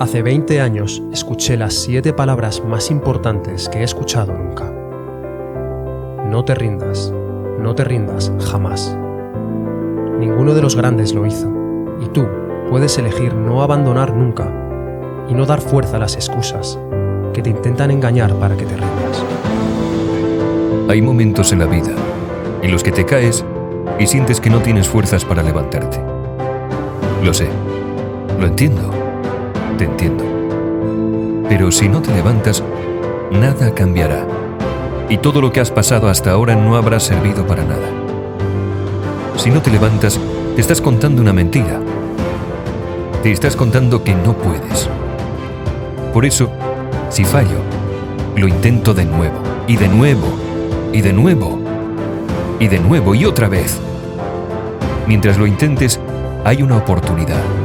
Hace 20 años escuché las siete palabras más importantes que he escuchado nunca. No te rindas, no te rindas jamás. Ninguno de los grandes lo hizo, y tú puedes elegir no abandonar nunca y no dar fuerza a las excusas que te intentan engañar para que te rindas. Hay momentos en la vida en los que te caes y sientes que no tienes fuerzas para levantarte. Lo sé, lo entiendo te entiendo. Pero si no te levantas, nada cambiará. Y todo lo que has pasado hasta ahora no habrá servido para nada. Si no te levantas, te estás contando una mentira. Te estás contando que no puedes. Por eso, si fallo, lo intento de nuevo, y de nuevo, y de nuevo, y de nuevo, y otra vez. Mientras lo intentes, hay una oportunidad.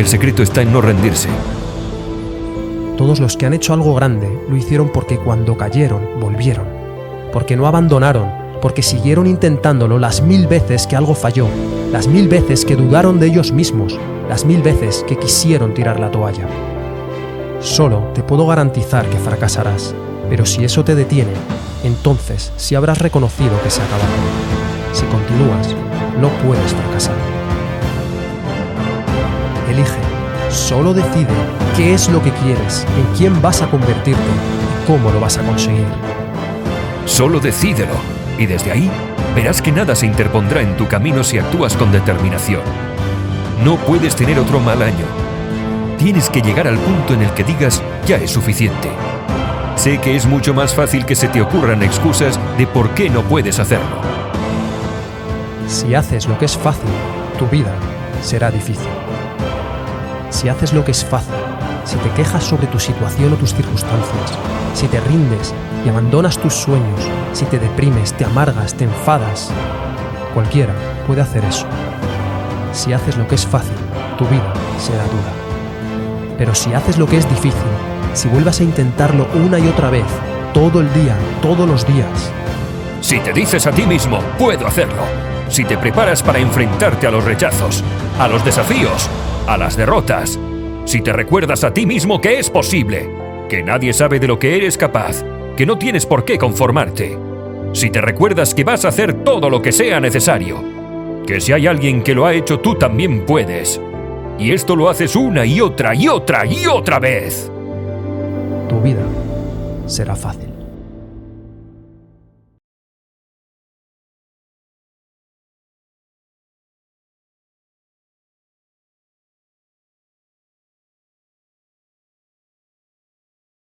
El secreto está en no rendirse. Todos los que han hecho algo grande lo hicieron porque cuando cayeron, volvieron. Porque no abandonaron, porque siguieron intentándolo las mil veces que algo falló, las mil veces que dudaron de ellos mismos, las mil veces que quisieron tirar la toalla. Solo te puedo garantizar que fracasarás, pero si eso te detiene, entonces sí habrás reconocido que se acabó. Si continúas, no puedes fracasar. Elige, solo decide qué es lo que quieres, en quién vas a convertirte y cómo lo vas a conseguir. Solo decídelo y desde ahí verás que nada se interpondrá en tu camino si actúas con determinación. No puedes tener otro mal año. Tienes que llegar al punto en el que digas ya es suficiente. Sé que es mucho más fácil que se te ocurran excusas de por qué no puedes hacerlo. Si haces lo que es fácil, tu vida será difícil si haces lo que es fácil, si te quejas sobre tu situación o tus circunstancias, si te rindes y abandonas tus sueños, si te deprimes, te amargas, te enfadas, cualquiera puede hacer eso. Si haces lo que es fácil, tu vida será dura. Pero si haces lo que es difícil, si vuelvas a intentarlo una y otra vez, todo el día, todos los días. Si te dices a ti mismo, puedo hacerlo. Si te preparas para enfrentarte a los rechazos, a los desafíos, a las derrotas. Si te recuerdas a ti mismo que es posible, que nadie sabe de lo que eres capaz, que no tienes por qué conformarte. Si te recuerdas que vas a hacer todo lo que sea necesario, que si hay alguien que lo ha hecho tú también puedes. Y esto lo haces una y otra y otra y otra vez. Tu vida será fácil.